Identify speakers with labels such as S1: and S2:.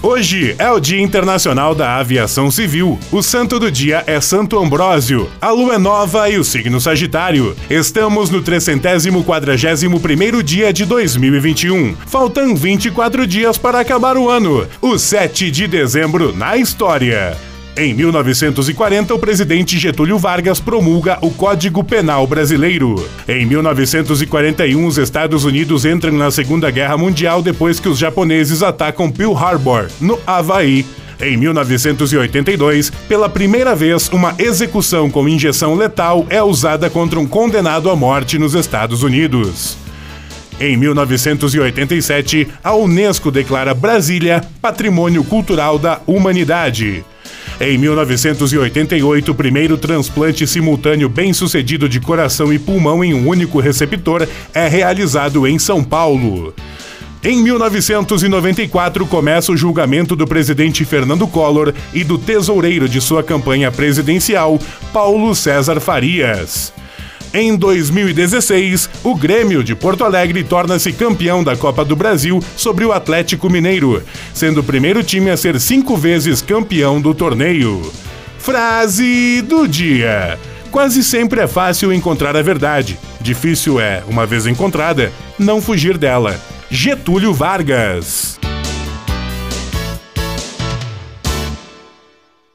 S1: Hoje é o Dia Internacional da Aviação Civil. O santo do dia é Santo Ambrósio. A lua é nova e o signo Sagitário. Estamos no 341º dia de 2021. Faltam 24 dias para acabar o ano. O 7 de dezembro na história. Em 1940, o presidente Getúlio Vargas promulga o Código Penal Brasileiro. Em 1941, os Estados Unidos entram na Segunda Guerra Mundial depois que os japoneses atacam Pearl Harbor, no Havaí. Em 1982, pela primeira vez, uma execução com injeção letal é usada contra um condenado à morte nos Estados Unidos. Em 1987, a Unesco declara Brasília Patrimônio Cultural da Humanidade. Em 1988, o primeiro transplante simultâneo bem-sucedido de coração e pulmão em um único receptor é realizado em São Paulo. Em 1994, começa o julgamento do presidente Fernando Collor e do tesoureiro de sua campanha presidencial, Paulo César Farias. Em 2016, o Grêmio de Porto Alegre torna-se campeão da Copa do Brasil sobre o Atlético Mineiro, sendo o primeiro time a ser cinco vezes campeão do torneio. Frase do dia: Quase sempre é fácil encontrar a verdade. Difícil é, uma vez encontrada, não fugir dela. Getúlio Vargas.